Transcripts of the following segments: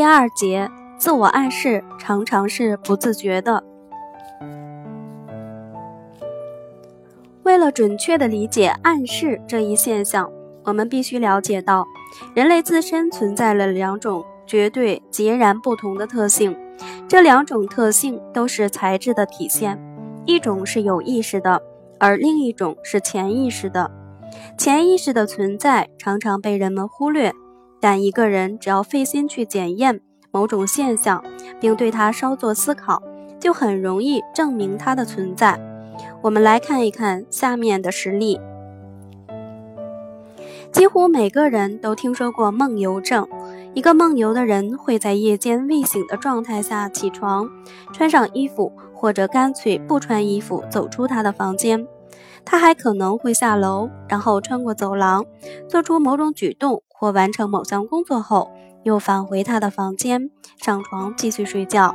第二节，自我暗示常常是不自觉的。为了准确地理解暗示这一现象，我们必须了解到，人类自身存在了两种绝对截然不同的特性。这两种特性都是材质的体现，一种是有意识的，而另一种是潜意识的。潜意识的存在常常被人们忽略。但一个人只要费心去检验某种现象，并对它稍作思考，就很容易证明它的存在。我们来看一看下面的实例。几乎每个人都听说过梦游症。一个梦游的人会在夜间未醒的状态下起床，穿上衣服，或者干脆不穿衣服走出他的房间。他还可能会下楼，然后穿过走廊，做出某种举动。或完成某项工作后，又返回他的房间，上床继续睡觉。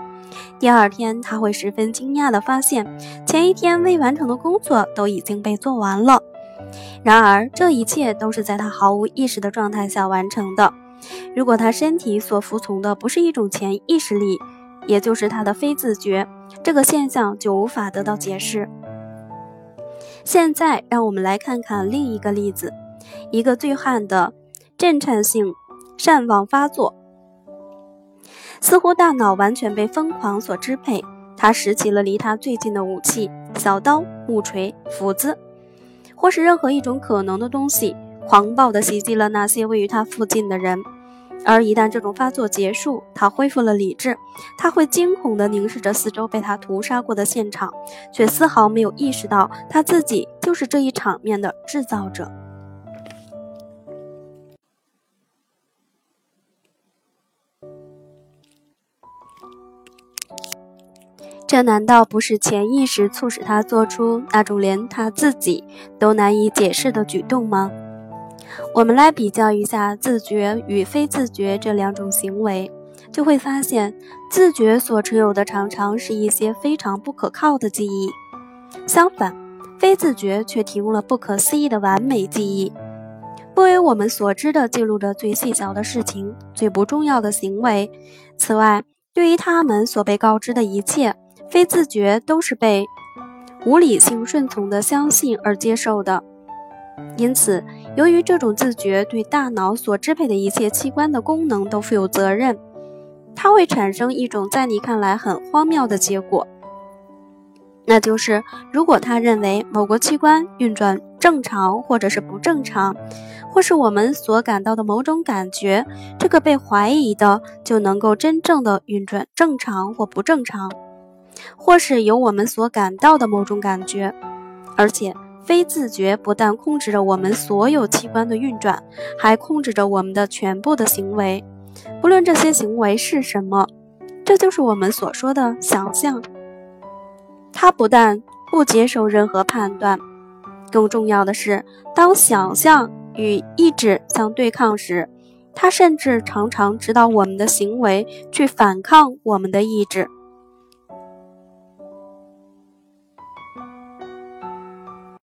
第二天，他会十分惊讶地发现，前一天未完成的工作都已经被做完了。然而，这一切都是在他毫无意识的状态下完成的。如果他身体所服从的不是一种潜意识力，也就是他的非自觉，这个现象就无法得到解释。现在，让我们来看看另一个例子：一个醉汉的。震颤性善忘发作，似乎大脑完全被疯狂所支配。他拾起了离他最近的武器——小刀、木锤、斧子，或是任何一种可能的东西，狂暴地袭击了那些位于他附近的人。而一旦这种发作结束，他恢复了理智，他会惊恐地凝视着四周被他屠杀过的现场，却丝毫没有意识到他自己就是这一场面的制造者。这难道不是潜意识促使他做出那种连他自己都难以解释的举动吗？我们来比较一下自觉与非自觉这两种行为，就会发现，自觉所持有的常常是一些非常不可靠的记忆，相反，非自觉却提供了不可思议的完美记忆，不为我们所知的记录着最细小的事情、最不重要的行为。此外，对于他们所被告知的一切。非自觉都是被无理性顺从的相信而接受的，因此，由于这种自觉对大脑所支配的一切器官的功能都负有责任，它会产生一种在你看来很荒谬的结果，那就是如果他认为某个器官运转正常或者是不正常，或是我们所感到的某种感觉，这个被怀疑的就能够真正的运转正常或不正常。或是有我们所感到的某种感觉，而且非自觉不但控制着我们所有器官的运转，还控制着我们的全部的行为，不论这些行为是什么。这就是我们所说的想象。它不但不接受任何判断，更重要的是，当想象与意志相对抗时，它甚至常常指导我们的行为去反抗我们的意志。